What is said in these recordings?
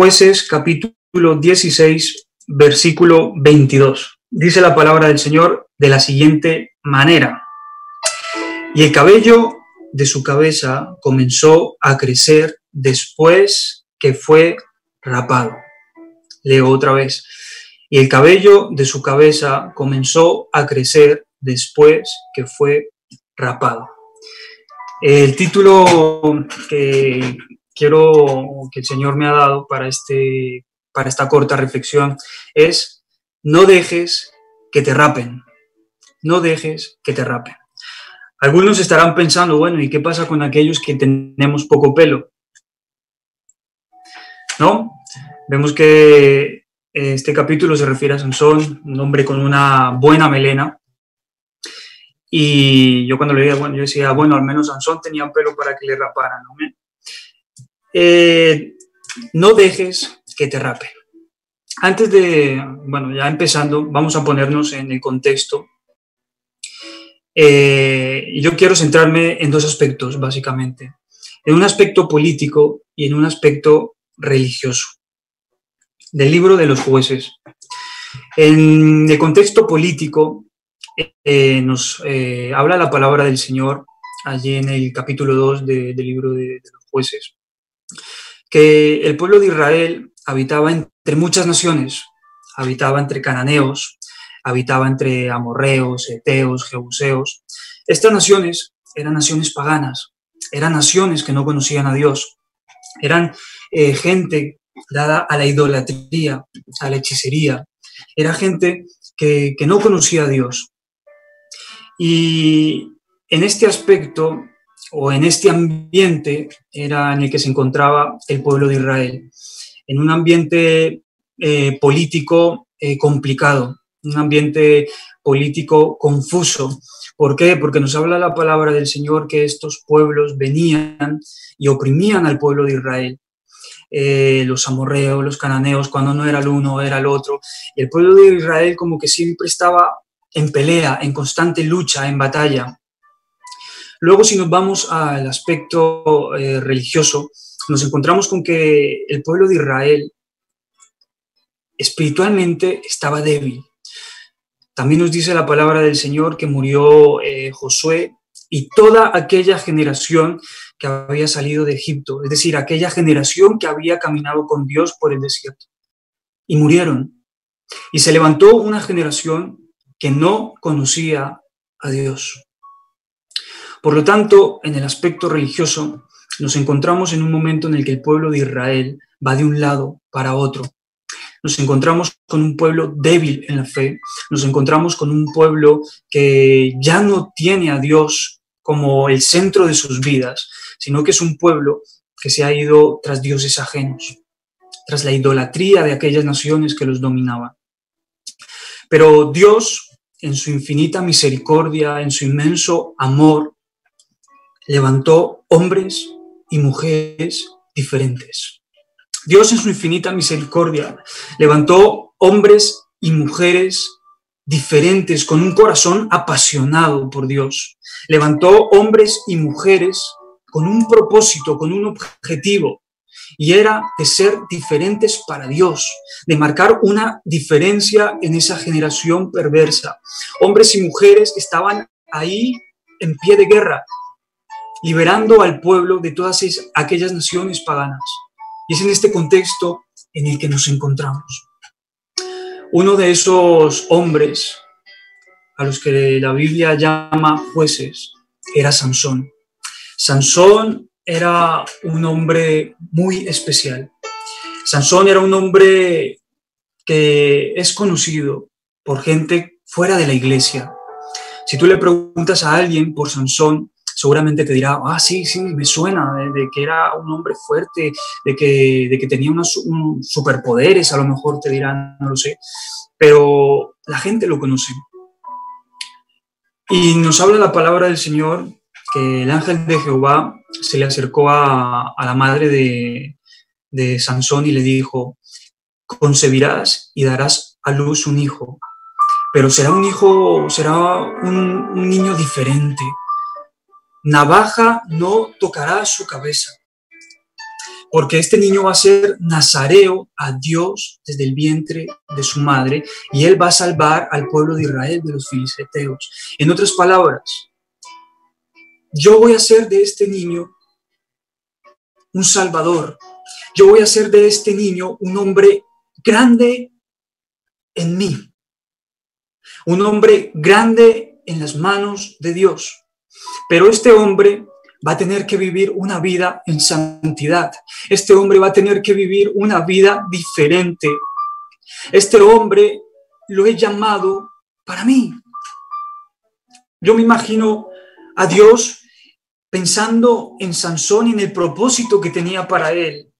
Jueces capítulo 16, versículo 22. Dice la palabra del Señor de la siguiente manera. Y el cabello de su cabeza comenzó a crecer después que fue rapado. Leo otra vez. Y el cabello de su cabeza comenzó a crecer después que fue rapado. El título que quiero que el Señor me ha dado para, este, para esta corta reflexión es no dejes que te rapen, no dejes que te rapen. Algunos estarán pensando, bueno, ¿y qué pasa con aquellos que tenemos poco pelo? ¿No? Vemos que este capítulo se refiere a Sansón, un hombre con una buena melena. Y yo cuando leía, bueno, yo decía, bueno, al menos Sansón tenía pelo para que le raparan. ¿no? Eh, no dejes que te rapen. Antes de, bueno, ya empezando, vamos a ponernos en el contexto. Eh, yo quiero centrarme en dos aspectos, básicamente. En un aspecto político y en un aspecto religioso. Del libro de los jueces. En el contexto político eh, nos habla la palabra del Señor allí en el capítulo 2 del libro de los jueces que el pueblo de Israel habitaba entre muchas naciones, habitaba entre cananeos, habitaba entre amorreos, eteos, jebuseos. Estas naciones eran naciones paganas, eran naciones que no conocían a Dios, eran eh, gente dada a la idolatría, a la hechicería, era gente que, que no conocía a Dios. Y en este aspecto, o en este ambiente era en el que se encontraba el pueblo de Israel, en un ambiente eh, político eh, complicado, un ambiente político confuso. ¿Por qué? Porque nos habla la palabra del Señor que estos pueblos venían y oprimían al pueblo de Israel. Eh, los amorreos, los cananeos, cuando no era el uno, era el otro. Y el pueblo de Israel como que siempre estaba en pelea, en constante lucha, en batalla. Luego, si nos vamos al aspecto eh, religioso, nos encontramos con que el pueblo de Israel espiritualmente estaba débil. También nos dice la palabra del Señor que murió eh, Josué y toda aquella generación que había salido de Egipto, es decir, aquella generación que había caminado con Dios por el desierto. Y murieron. Y se levantó una generación que no conocía a Dios. Por lo tanto, en el aspecto religioso, nos encontramos en un momento en el que el pueblo de Israel va de un lado para otro. Nos encontramos con un pueblo débil en la fe, nos encontramos con un pueblo que ya no tiene a Dios como el centro de sus vidas, sino que es un pueblo que se ha ido tras dioses ajenos, tras la idolatría de aquellas naciones que los dominaban. Pero Dios, en su infinita misericordia, en su inmenso amor, levantó hombres y mujeres diferentes. Dios en su infinita misericordia levantó hombres y mujeres diferentes con un corazón apasionado por Dios. Levantó hombres y mujeres con un propósito, con un objetivo, y era de ser diferentes para Dios, de marcar una diferencia en esa generación perversa. Hombres y mujeres estaban ahí en pie de guerra, liberando al pueblo de todas aquellas naciones paganas. Y es en este contexto en el que nos encontramos. Uno de esos hombres a los que la Biblia llama jueces era Sansón. Sansón era un hombre muy especial. Sansón era un hombre que es conocido por gente fuera de la iglesia. Si tú le preguntas a alguien por Sansón, seguramente te dirá, ah, sí, sí, me suena, de, que era un hombre fuerte, de que, de que tenía unos superpoderes, a lo mejor te dirán, no lo sé, pero la gente lo conoce. Y nos habla la palabra del Señor que el ángel de Jehová se le acercó a, a la madre de, de Sansón y le dijo, concebirás y darás a luz un hijo, pero será un hijo, será un, un niño diferente, navaja no tocará su cabeza. porque este niño va a ser nazareo a Dios desde el vientre de su madre y él va a salvar al pueblo de Israel de los filisteos. En otras palabras, yo voy a ser de este niño un salvador. Yo voy a ser de este niño un hombre grande en mí. Un hombre grande en las manos de Dios. Pero este hombre va a tener que vivir una vida en santidad. Este hombre va a tener que vivir una vida diferente. Este hombre lo he llamado para mí. Yo me imagino a Dios pensando en Sansón y en el propósito que tenía para él.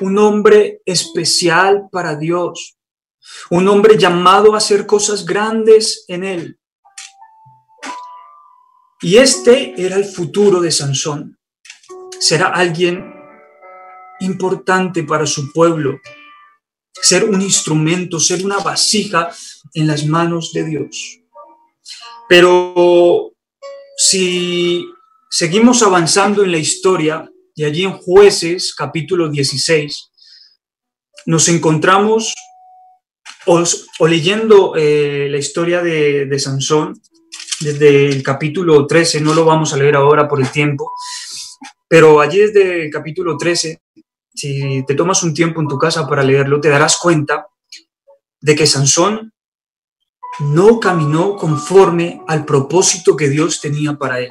Un hombre especial para Dios. Un hombre llamado a hacer cosas grandes en él. Y este era el futuro de Sansón. Será alguien importante para su pueblo, ser un instrumento, ser una vasija en las manos de Dios. Pero si seguimos avanzando en la historia, y allí en jueces capítulo 16, nos encontramos o, leyendo eh, la historia de, de Sansón, desde el capítulo 13, no lo vamos a leer ahora por el tiempo, pero allí desde el capítulo 13, si te tomas un tiempo en tu casa para leerlo, te darás cuenta de que Sansón no caminó conforme al propósito que Dios tenía para él.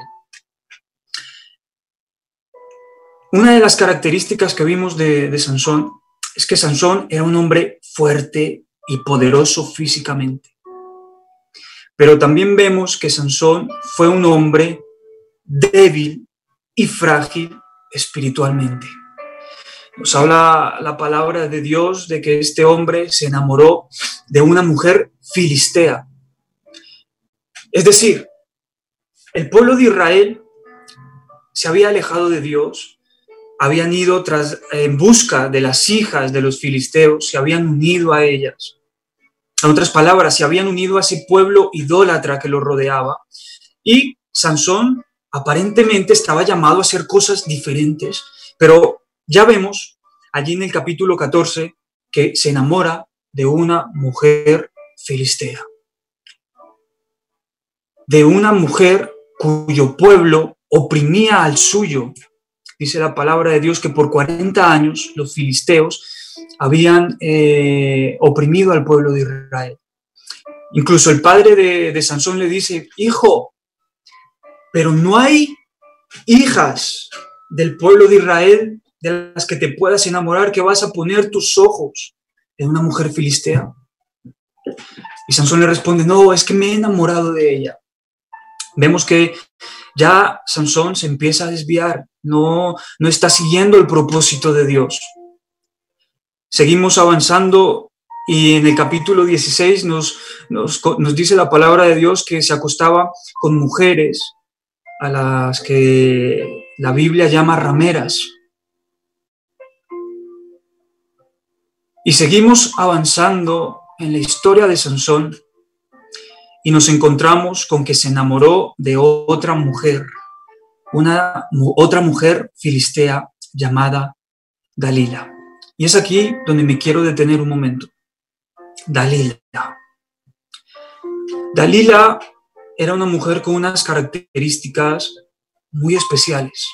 Una de las características que vimos de, de Sansón es que Sansón era un hombre fuerte y poderoso físicamente. Pero también vemos que Sansón fue un hombre débil y frágil espiritualmente. Nos habla la palabra de Dios de que este hombre se enamoró de una mujer filistea. Es decir, el pueblo de Israel se había alejado de Dios, habían ido tras, en busca de las hijas de los filisteos, se habían unido a ellas. En otras palabras, se habían unido a ese pueblo idólatra que lo rodeaba y Sansón aparentemente estaba llamado a hacer cosas diferentes, pero ya vemos allí en el capítulo 14 que se enamora de una mujer filistea, de una mujer cuyo pueblo oprimía al suyo. Dice la palabra de Dios que por 40 años los filisteos habían eh, oprimido al pueblo de Israel. Incluso el padre de, de Sansón le dice, hijo, pero no hay hijas del pueblo de Israel de las que te puedas enamorar, que vas a poner tus ojos en una mujer filistea. Y Sansón le responde, no, es que me he enamorado de ella. Vemos que ya Sansón se empieza a desviar, no, no está siguiendo el propósito de Dios. Seguimos avanzando y en el capítulo 16 nos, nos, dice la palabra de Dios que se acostaba con mujeres a las que la Biblia llama rameras. Y seguimos avanzando en la historia de Sansón y nos encontramos con que se enamoró de otra mujer, una otra mujer filistea llamada Dalila. Y es aquí donde me quiero detener un momento. Dalila. Dalila era una mujer con unas características muy especiales.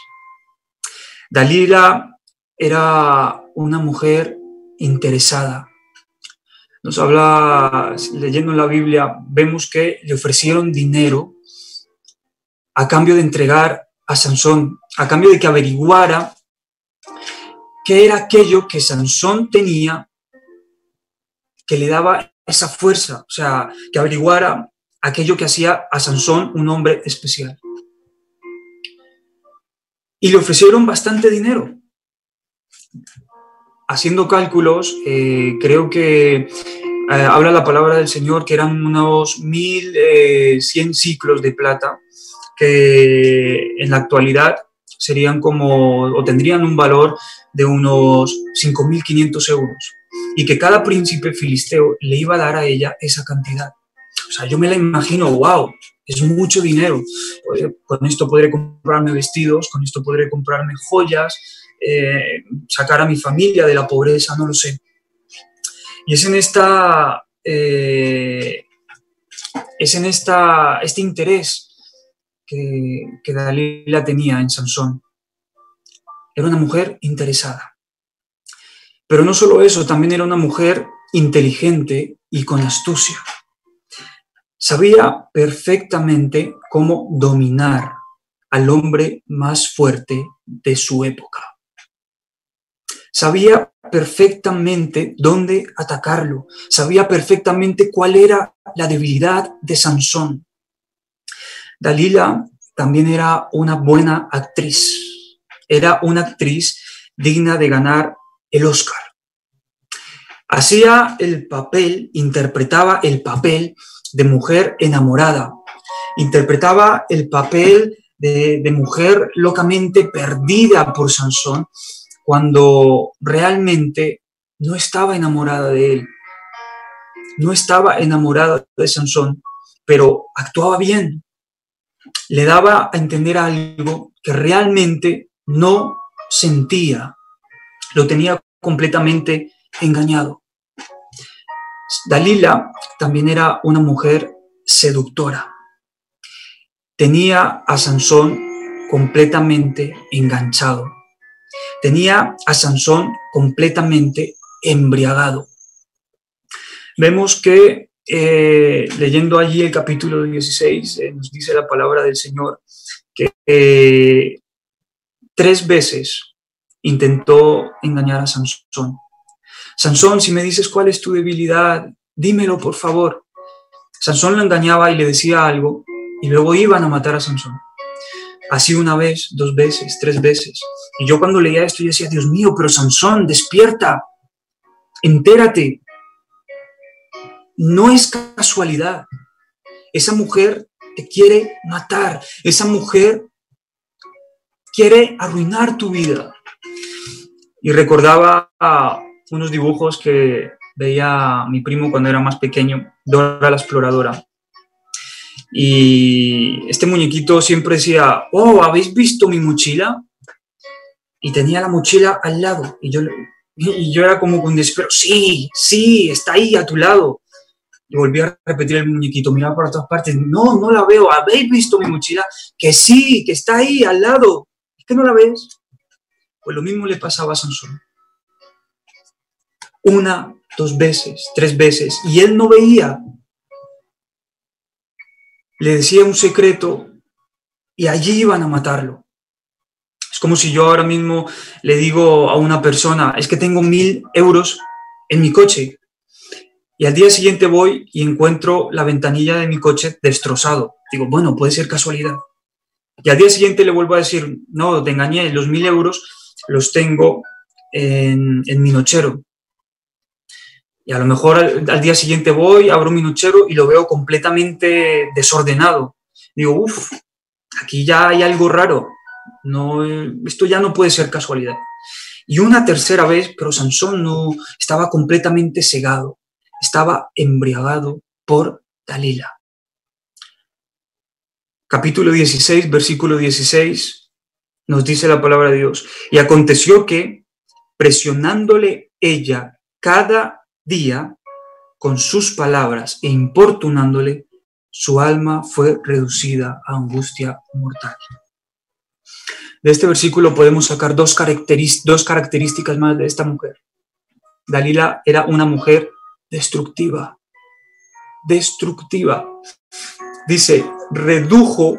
Dalila era una mujer interesada. Nos habla, leyendo en la Biblia, vemos que le ofrecieron dinero a cambio de entregar a Sansón, a cambio de que averiguara qué era aquello que Sansón tenía que le daba esa fuerza, o sea, que averiguara aquello que hacía a Sansón un hombre especial. Y le ofrecieron bastante dinero. Haciendo cálculos, eh, creo que eh, habla la palabra del Señor que eran unos 1100 ciclos de plata, que en la actualidad serían como, o tendrían un valor de unos 5.500 euros y que cada príncipe filisteo le iba a dar a ella esa cantidad. O sea, yo me la imagino, wow, es mucho dinero. Con esto podré comprarme vestidos, con esto podré comprarme joyas, eh, sacar a mi familia de la pobreza, no lo sé. Y es en esta, eh, es en esta, este interés que, que Dalila tenía en Sansón. Era una mujer interesada. Pero no solo eso, también era una mujer inteligente y con astucia. Sabía perfectamente cómo dominar al hombre más fuerte de su época. Sabía perfectamente dónde atacarlo, sabía perfectamente cuál era la debilidad de Sansón. Dalila también era una buena actriz, era una actriz digna de ganar el Oscar. Hacía el papel, interpretaba el papel de mujer enamorada, interpretaba el papel de, mujer locamente perdida por Sansón, cuando realmente no estaba enamorada de él, no estaba enamorada de Sansón, pero actuaba bien, le daba a entender algo que realmente no sentía, lo tenía completamente engañado. Dalila también era una mujer seductora. Tenía a Sansón completamente enganchado. Tenía a Sansón completamente embriagado. Vemos que eh, leyendo allí el capítulo 16 eh, nos dice la palabra del Señor que eh, tres veces intentó engañar a Sansón. Sansón, si me dices cuál es tu debilidad, dímelo por favor. Sansón lo engañaba y le decía algo y luego iban a matar a Sansón. Así una vez, dos veces, tres veces. Y yo cuando leía esto yo decía, Dios mío, pero Sansón, despierta, entérate. No es casualidad. Esa mujer te quiere matar. Esa mujer quiere arruinar tu vida. Y recordaba unos dibujos que veía mi primo cuando era más pequeño, Dora la exploradora. Y este muñequito siempre decía, oh, ¿habéis visto mi mochila? Y tenía la mochila al lado. Y yo, era como con desespero, sí, sí, está ahí a tu lado. Y volví a repetir el muñequito, miraba por todas partes, no, no la veo, ¿habéis visto mi mochila? Que sí, que está ahí al lado. ¿Es que no la ves? Pues lo mismo le pasaba a Sansón. Una, dos veces, tres veces, y él no veía. Le decía un secreto y allí iban a matarlo. Es como si yo ahora mismo le digo a una persona, es que tengo mil euros en mi coche. Y al día siguiente voy y encuentro la ventanilla de mi coche destrozado. Digo, bueno, puede ser casualidad. Y al día siguiente le vuelvo a decir, no, te engañé, los mil euros los tengo en, en mi nochero. Y a lo mejor al, día siguiente voy, abro mi nochero y lo veo completamente desordenado. Digo, uff, aquí ya hay algo raro. No, esto ya no puede ser casualidad. Y una tercera vez, pero Sansón no estaba completamente cegado, estaba embriagado por Dalila. Capítulo 16, versículo 16, nos dice la palabra de Dios. Y aconteció que, presionándole ella cada día, con sus palabras e importunándole, su alma fue reducida a angustia mortal. De este versículo podemos sacar dos, dos características más de esta mujer. Dalila era una mujer destructiva, destructiva. Dice, redujo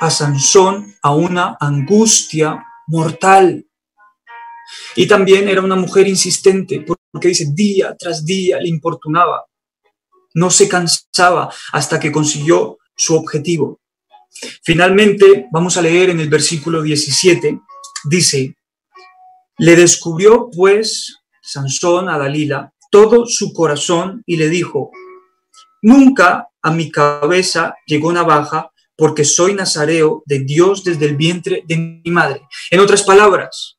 a Sansón a una angustia mortal. Y también era una mujer insistente, porque dice, día tras día le importunaba. No se cansaba hasta que consiguió su objetivo. Finalmente, vamos a leer en el versículo 17, dice, le descubrió pues Sansón a Dalila todo su corazón y le dijo, nunca a mi cabeza llegó navaja porque soy nazareo de Dios desde el vientre de mi madre. En otras palabras,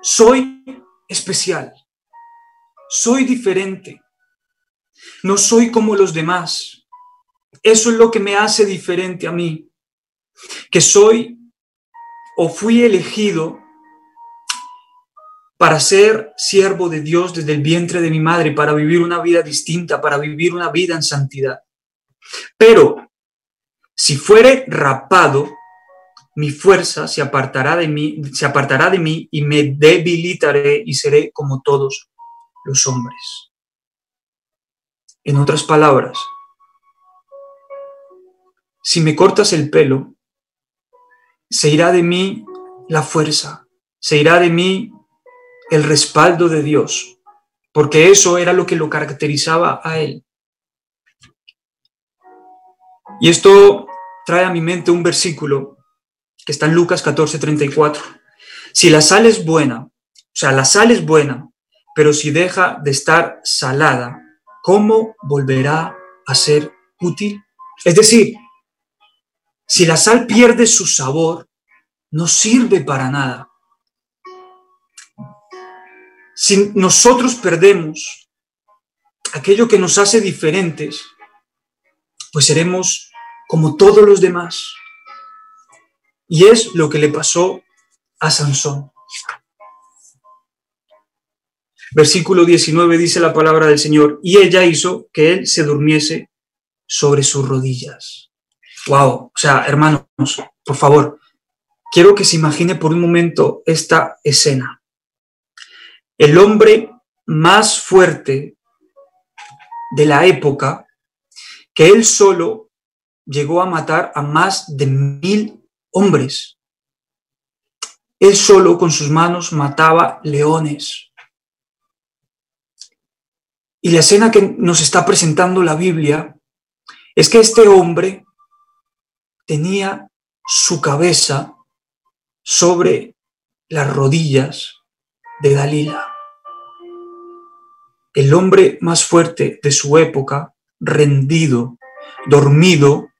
soy especial, soy diferente, no soy como los demás. Eso es lo que me hace diferente a mí, que soy o fui elegido para ser siervo de Dios desde el vientre de mi madre, para vivir una vida distinta, para vivir una vida en santidad. Pero si fuere rapado, mi fuerza se apartará de mí, se apartará de mí y me debilitaré y seré como todos los hombres. En otras palabras, si me cortas el pelo, se irá de mí la fuerza, se irá de mí el respaldo de Dios, porque eso era lo que lo caracterizaba a él. Y esto trae a mi mente un versículo que está en Lucas 14:34. Si la sal es buena, o sea, la sal es buena, pero si deja de estar salada, ¿cómo volverá a ser útil? Es decir, si la sal pierde su sabor, no sirve para nada. Si nosotros perdemos aquello que nos hace diferentes, pues seremos como todos los demás. Y es lo que le pasó a Sansón. Versículo 19 dice la palabra del Señor, y ella hizo que él se durmiese sobre sus rodillas. Wow, o sea, hermanos, por favor, quiero que se imagine por un momento esta escena. El hombre más fuerte de la época, que él solo llegó a matar a más de mil hombres. Él solo con sus manos mataba leones. Y la escena que nos está presentando la Biblia es que este hombre tenía su cabeza sobre las rodillas de Dalila. El hombre más fuerte de su época, rendido, dormido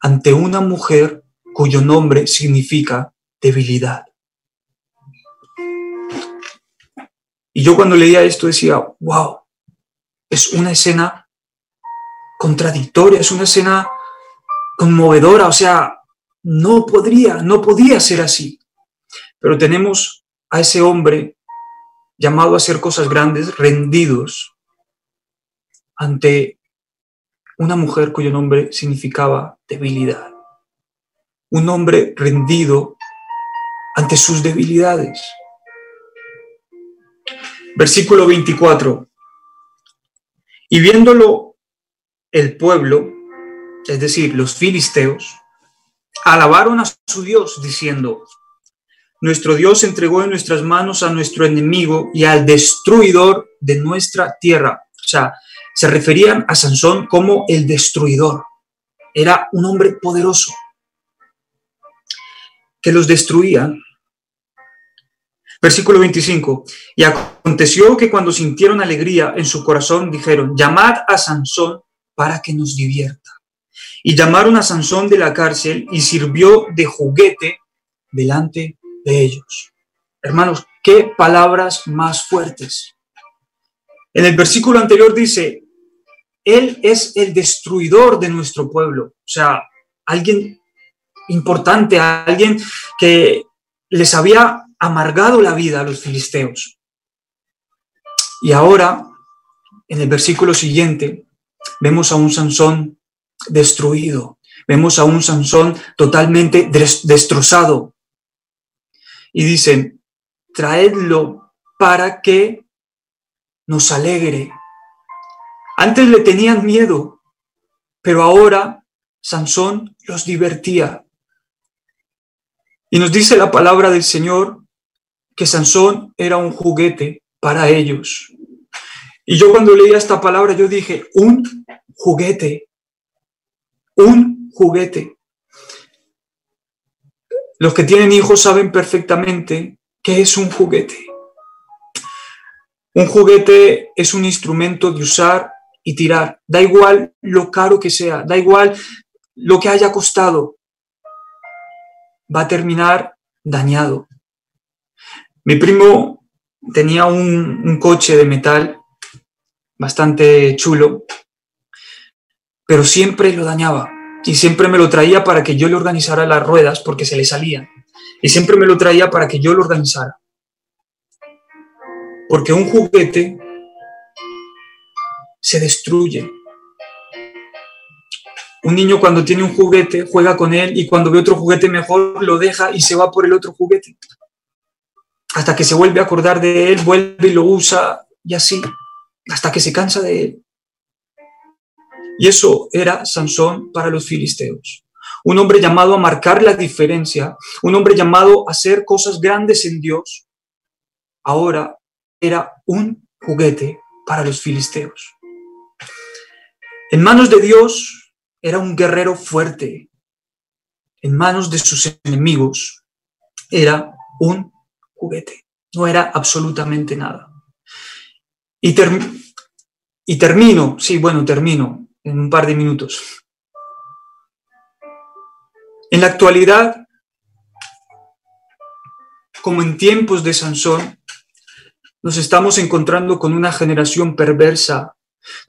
ante una mujer cuyo nombre significa debilidad. Y yo cuando leía esto decía, wow, es una escena contradictoria, es una escena conmovedora, o sea, no podría, no podía ser así. Pero tenemos a ese hombre llamado a hacer cosas grandes, rendidos ante una mujer cuyo nombre significaba debilidad. Un hombre rendido ante sus debilidades. Versículo 24. Y viéndolo el pueblo, es decir, los filisteos, alabaron a su Dios diciendo, nuestro Dios entregó en nuestras manos a nuestro enemigo y al destruidor de nuestra tierra. O sea, se referían a Sansón como el destruidor. Era un hombre poderoso que los destruía. Versículo 25. Y aconteció que cuando sintieron alegría en su corazón, dijeron, llamad a Sansón para que nos divierta. Y llamaron a Sansón de la cárcel y sirvió de juguete delante de ellos. Hermanos, qué palabras más fuertes. En el versículo anterior dice, Él es el destruidor de nuestro pueblo. O sea, alguien importante, alguien que les había amargado la vida a los filisteos. Y ahora, en el versículo siguiente, vemos a un Sansón destruido, vemos a un Sansón totalmente destrozado, y dicen, traedlo para que nos alegre. Antes le tenían miedo, pero ahora Sansón los divertía. Y nos dice la palabra del Señor que Sansón era un juguete para ellos. Y yo cuando leía esta palabra, yo dije, un juguete, un juguete. Los que tienen hijos saben perfectamente qué es un juguete. Un juguete es un instrumento de usar y tirar. Da igual lo caro que sea, da igual lo que haya costado. Va a terminar dañado. Mi primo tenía un, un coche de metal bastante chulo, pero siempre lo dañaba y siempre me lo traía para que yo le organizara las ruedas porque se le salían. y siempre me lo traía para que yo lo organizara. Porque un juguete se destruye. Un niño cuando tiene un juguete juega con él y cuando ve otro juguete mejor lo deja y se va por el otro juguete. Hasta que se vuelve a acordar de él, vuelve y lo usa y así, hasta que se cansa de él. Y eso era Sansón para los filisteos. Un hombre llamado a marcar la diferencia, un hombre llamado a hacer cosas grandes en Dios, ahora era un juguete para los filisteos. En manos de Dios era un guerrero fuerte. En manos de sus enemigos era un juguete. No era absolutamente nada. Y, y termino, sí, bueno, termino en un par de minutos. En la actualidad, como en tiempos de Sansón, nos estamos encontrando con una generación perversa,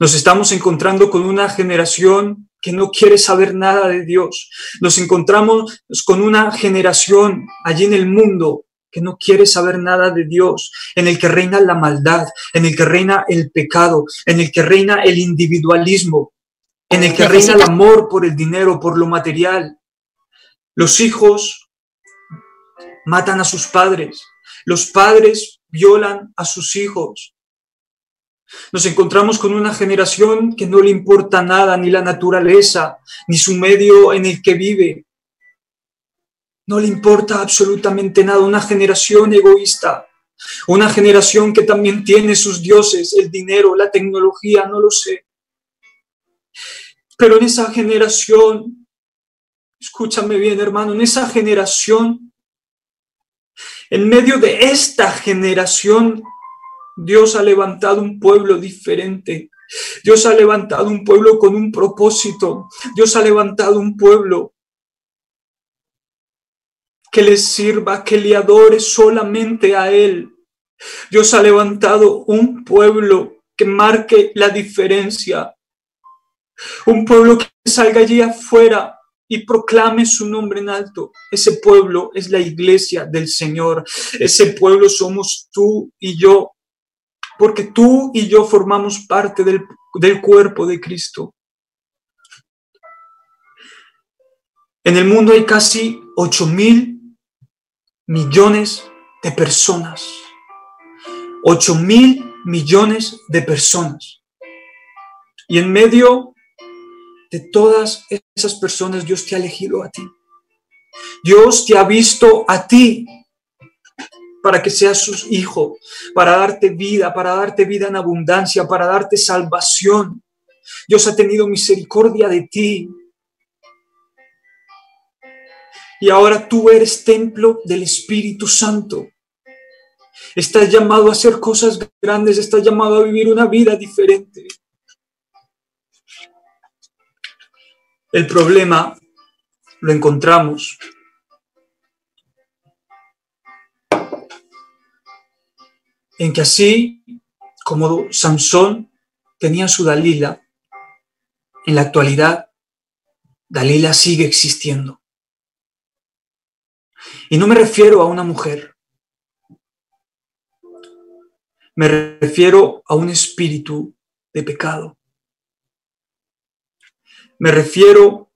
nos estamos encontrando con una generación que no quiere saber nada de Dios, nos encontramos con una generación allí en el mundo que no quiere saber nada de Dios, en el que reina la maldad, en el que reina el pecado, en el que reina el individualismo, en el que reina el amor por el dinero, por lo material. Los hijos matan a sus padres, los padres violan a sus hijos. Nos encontramos con una generación que no le importa nada, ni la naturaleza, ni su medio en el que vive. No le importa absolutamente nada, una generación egoísta, una generación que también tiene sus dioses, el dinero, la tecnología, no lo sé. Pero en esa generación, escúchame bien hermano, en esa generación, en medio de esta generación, Dios ha levantado un pueblo diferente. Dios ha levantado un pueblo con un propósito. Dios ha levantado un pueblo que le sirva, que le adore solamente a Él. Dios ha levantado un pueblo que marque la diferencia. Un pueblo que salga allí afuera y proclame su nombre en alto. Ese pueblo es la iglesia del Señor. Ese pueblo somos tú y yo. Porque tú y yo formamos parte del, del cuerpo de Cristo. En el mundo hay casi 8 mil millones de personas. 8 mil millones de personas. Y en medio de todas esas personas, Dios te ha elegido a ti. Dios te ha visto a ti para que seas su hijo, para darte vida, para darte vida en abundancia, para darte salvación. Dios ha tenido misericordia de ti. Y ahora tú eres templo del Espíritu Santo. Estás llamado a hacer cosas grandes, estás llamado a vivir una vida diferente. El problema lo encontramos en que así como Sansón tenía su Dalila, en la actualidad Dalila sigue existiendo. Y no me refiero a una mujer, me refiero a un espíritu de pecado. Me refiero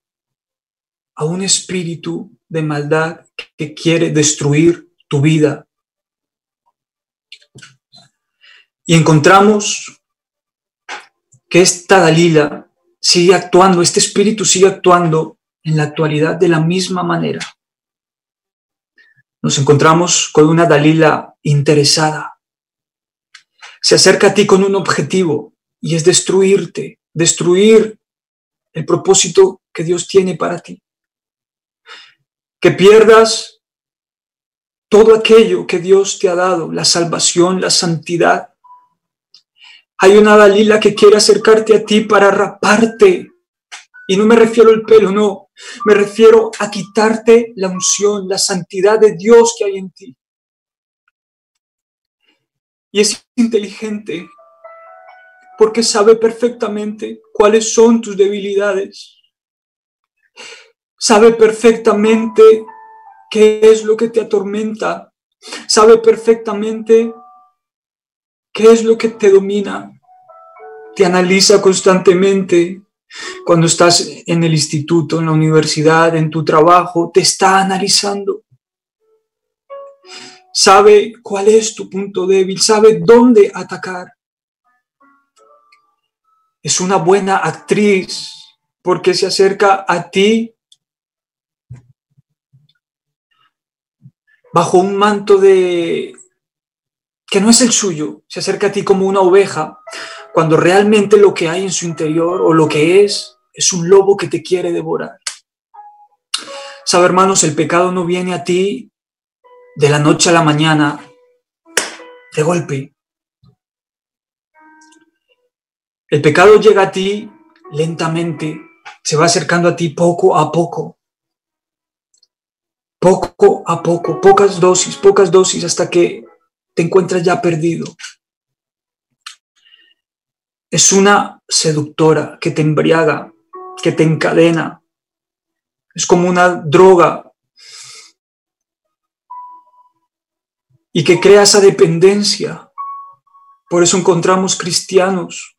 a un espíritu de maldad que quiere destruir tu vida. Y encontramos que esta Dalila sigue actuando, este espíritu sigue actuando en la actualidad de la misma manera. Nos encontramos con una Dalila interesada. Se acerca a ti con un objetivo y es destruirte, destruir el propósito que Dios tiene para ti. Que pierdas todo aquello que Dios te ha dado, la salvación, la santidad. Hay una Dalila que quiere acercarte a ti para raparte. Y no me refiero al pelo, no. Me refiero a quitarte la unción, la santidad de Dios que hay en ti. Y es inteligente porque sabe perfectamente cuáles son tus debilidades. Sabe perfectamente qué es lo que te atormenta, sabe perfectamente qué es lo que te domina, te analiza constantemente. Cuando estás en el instituto, en la universidad, en tu trabajo, te está analizando. Sabe cuál es tu punto débil, sabe dónde atacar. Es una buena actriz porque se acerca a ti bajo un manto de que no es el suyo, se acerca a ti como una oveja, cuando realmente lo que hay en su interior o lo que es es un lobo que te quiere devorar. Sabe, hermanos, el pecado no viene a ti de la noche a la mañana, de golpe. El pecado llega a ti lentamente, se va acercando a ti poco a poco. Poco a poco, pocas dosis, pocas dosis hasta que te encuentras ya perdido. Es una seductora que te embriaga, que te encadena. Es como una droga y que crea esa dependencia. Por eso encontramos cristianos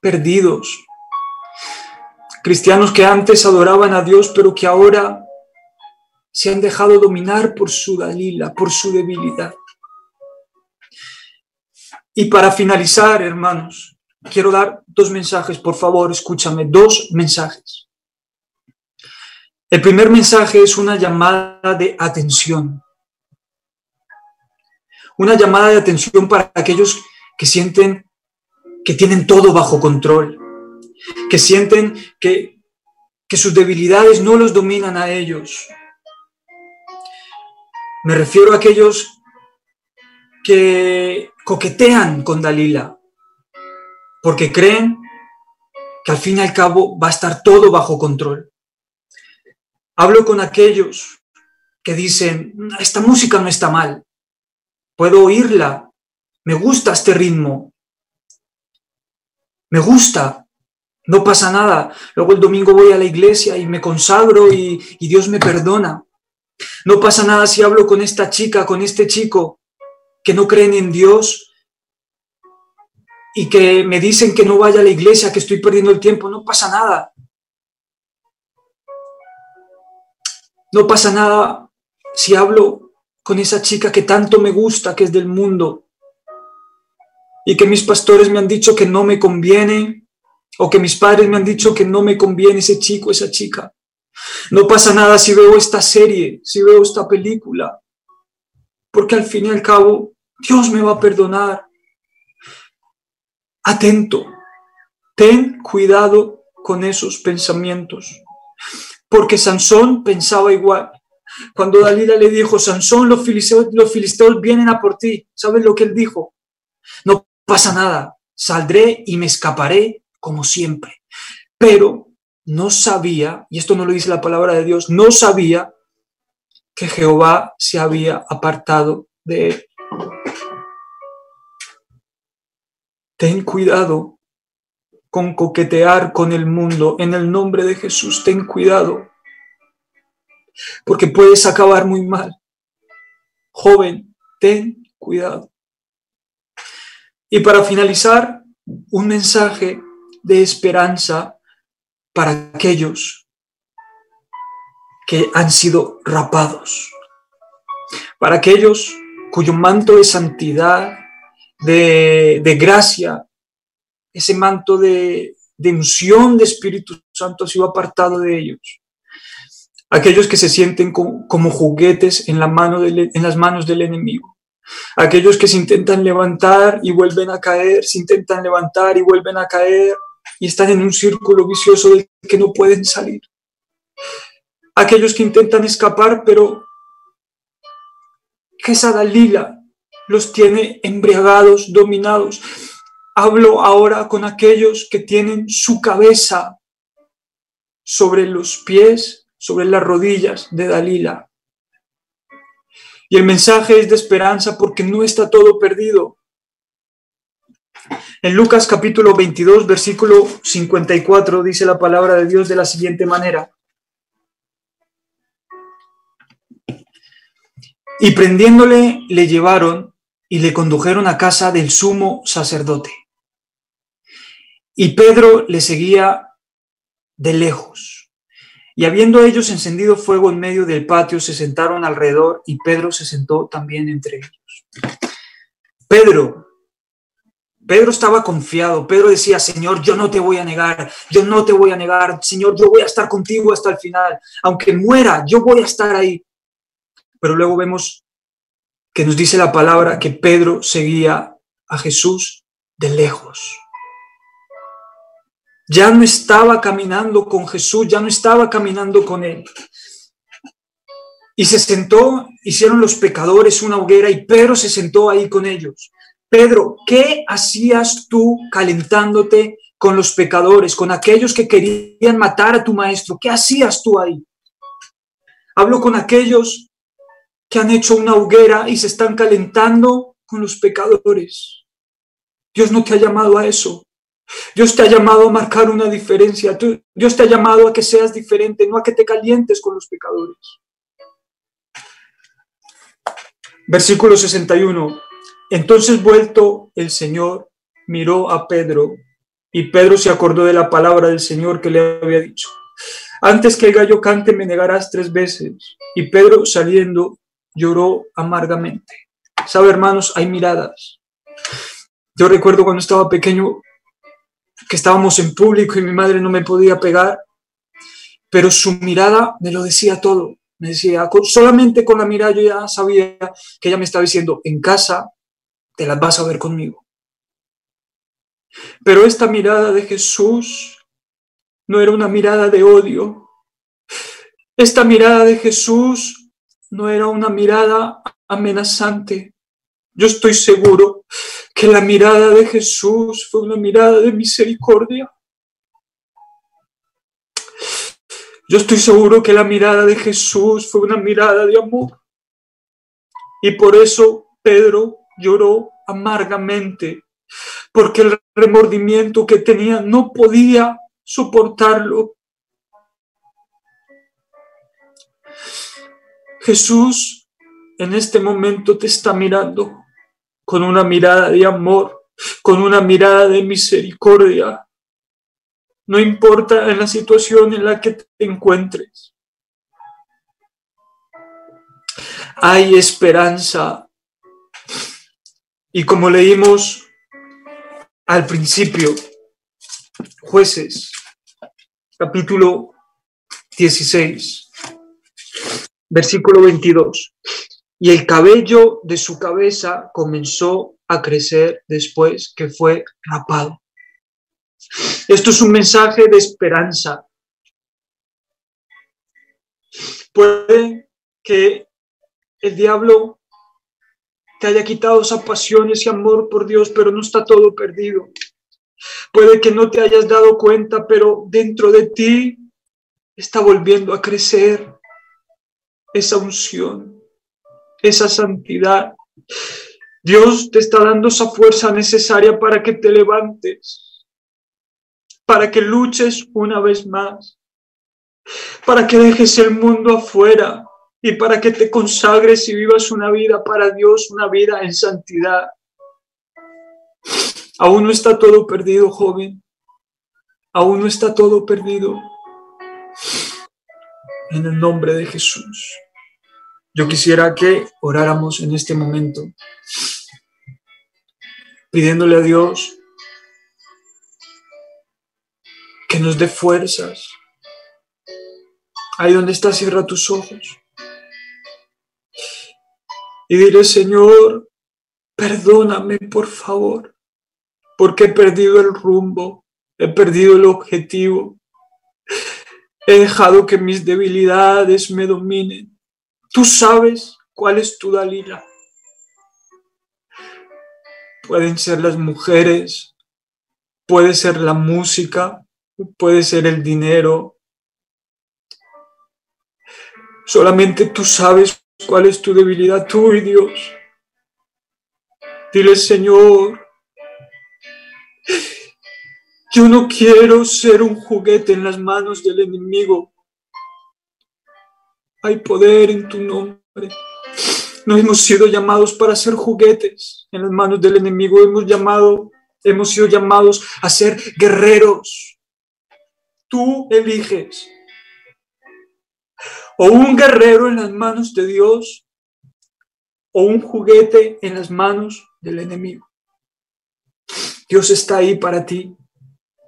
perdidos, cristianos que antes adoraban a Dios, pero que ahora se han dejado dominar por su Dalila, por su debilidad. Y para finalizar, hermanos, quiero dar dos mensajes, por favor, escúchame, dos mensajes. El primer mensaje es una llamada de atención. Una llamada de atención para aquellos que sienten que tienen todo bajo control, que sienten que, que sus debilidades no los dominan a ellos. Me refiero a aquellos que coquetean con Dalila, porque creen que al fin y al cabo va a estar todo bajo control. Hablo con aquellos que dicen, esta música no está mal, puedo oírla, me gusta este ritmo, me gusta, no pasa nada. Luego el domingo voy a la iglesia y me consagro y, Dios me perdona. No pasa nada si hablo con esta chica, con este chico que no creen en Dios y que me dicen que no vaya a la iglesia, que estoy perdiendo el tiempo. No pasa nada. No pasa nada si hablo con esa chica que tanto me gusta, que es del mundo, y que mis pastores me han dicho que no me conviene, o que mis padres me han dicho que no me conviene ese chico, esa chica. No pasa nada si veo esta serie, si veo esta película, porque al fin y al cabo Dios me va a perdonar. Atento, ten cuidado con esos pensamientos, porque Sansón pensaba igual. Cuando Dalila le dijo, Sansón, los filisteos, los filisteos vienen a por ti, ¿sabes lo que él dijo? No pasa nada, saldré y me escaparé como siempre. Pero no sabía, y esto no lo dice la palabra de Dios, no sabía que Jehová se había apartado de él. Ten cuidado con coquetear con el mundo en el nombre de Jesús, ten cuidado, porque puedes acabar muy mal. Joven, ten cuidado. Y para finalizar, un mensaje de esperanza para aquellos que han sido rapados, para aquellos cuyo manto de santidad, de, gracia, ese manto de, de unción de Espíritu Santo ha sido apartado de ellos. Aquellos que se sienten como, juguetes en, la mano en las manos del enemigo. Aquellos que se intentan levantar y vuelven a caer, se intentan levantar y vuelven a caer y están en un círculo vicioso del que no pueden salir. Aquellos que intentan escapar, pero que esa Dalila los tiene embriagados, dominados. Hablo ahora con aquellos que tienen su cabeza sobre los pies, sobre las rodillas de Dalila. Y el mensaje es de esperanza porque no está todo perdido. En Lucas capítulo 22, versículo 54, dice la palabra de Dios de la siguiente manera. Y prendiéndole, le llevaron y le condujeron a casa del sumo sacerdote. Y Pedro le seguía de lejos. Y habiendo ellos encendido fuego en medio del patio, se sentaron alrededor y Pedro se sentó también entre ellos. Pedro, Pedro estaba confiado. Pedro decía, Señor, yo no te voy a negar, yo no te voy a negar, Señor, yo voy a estar contigo hasta el final. Aunque muera, yo voy a estar ahí. Pero luego vemos que nos dice la palabra que Pedro seguía a Jesús de lejos. Ya no estaba caminando con Jesús, ya no estaba caminando con él. Y se sentó, hicieron los pecadores una hoguera y Pedro se sentó ahí con ellos. Pedro, ¿qué hacías tú calentándote con los pecadores, con aquellos que querían matar a tu maestro? ¿Qué hacías tú ahí? Hablo con aquellos que han hecho una hoguera y se están calentando con los pecadores. Dios no te ha llamado a eso. Dios te ha llamado a marcar una diferencia. Dios te ha llamado a que seas diferente, no a que te calientes con los pecadores. Versículo 61. Entonces vuelto el Señor miró a Pedro y Pedro se acordó de la palabra del Señor que le había dicho. Antes que el gallo cante me negarás tres veces. Y Pedro saliendo lloró amargamente. Sabe, hermanos, hay miradas. Yo recuerdo cuando estaba pequeño que estábamos en público y mi madre no me podía pegar, pero su mirada me lo decía todo. Me decía, solamente con la mirada yo ya sabía que ella me estaba diciendo, en casa te las vas a ver conmigo. Pero esta mirada de Jesús no era una mirada de odio. Esta mirada de Jesús no era una mirada amenazante. Yo estoy seguro que la mirada de Jesús fue una mirada de misericordia. Yo estoy seguro que la mirada de Jesús fue una mirada de amor. Y por eso Pedro lloró amargamente, porque el remordimiento que tenía no podía soportarlo. Jesús en este momento te está mirando con una mirada de amor, con una mirada de misericordia. No importa en la situación en la que te encuentres. Hay esperanza. Y como leímos al principio, jueces, capítulo 16, versículo 22 y el cabello de su cabeza comenzó a crecer después que fue rapado. Esto es un mensaje de esperanza. Puede que el diablo te haya quitado esa pasión, ese amor por Dios, pero no está todo perdido. Puede que no te hayas dado cuenta, pero dentro de ti está volviendo a crecer esa unción esa santidad. Dios te está dando esa fuerza necesaria para que te levantes, para que luches una vez más, para que dejes el mundo afuera y para que te consagres y vivas una vida para Dios, una vida en santidad. Aún no está todo perdido, joven. Aún no está todo perdido. En el nombre de Jesús. Yo quisiera que oráramos en este momento, pidiéndole a Dios que nos dé fuerzas. Ahí donde estás, cierra tus ojos. Y diré, Señor, perdóname por favor, porque he perdido el rumbo, he perdido el objetivo, he dejado que mis debilidades me dominen. Tú sabes cuál es tu Dalila. Pueden ser las mujeres, puede ser la música, puede ser el dinero. Solamente tú sabes cuál es tu debilidad, tú y Dios. Dile, Señor, yo no quiero ser un juguete en las manos del enemigo. Hay poder en tu nombre. No hemos sido llamados para ser juguetes en las manos del enemigo. Hemos llamado, hemos sido llamados a ser guerreros. Tú eliges o un guerrero en las manos de Dios o un juguete en las manos del enemigo. Dios está ahí para ti,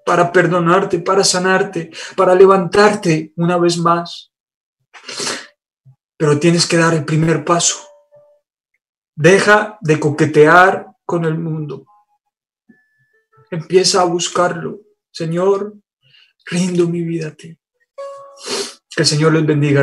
para perdonarte, para sanarte, para levantarte una vez más. Pero tienes que dar el primer paso. Deja de coquetear con el mundo. Empieza a buscarlo. Señor, rindo mi vida a ti. Que el Señor les bendiga,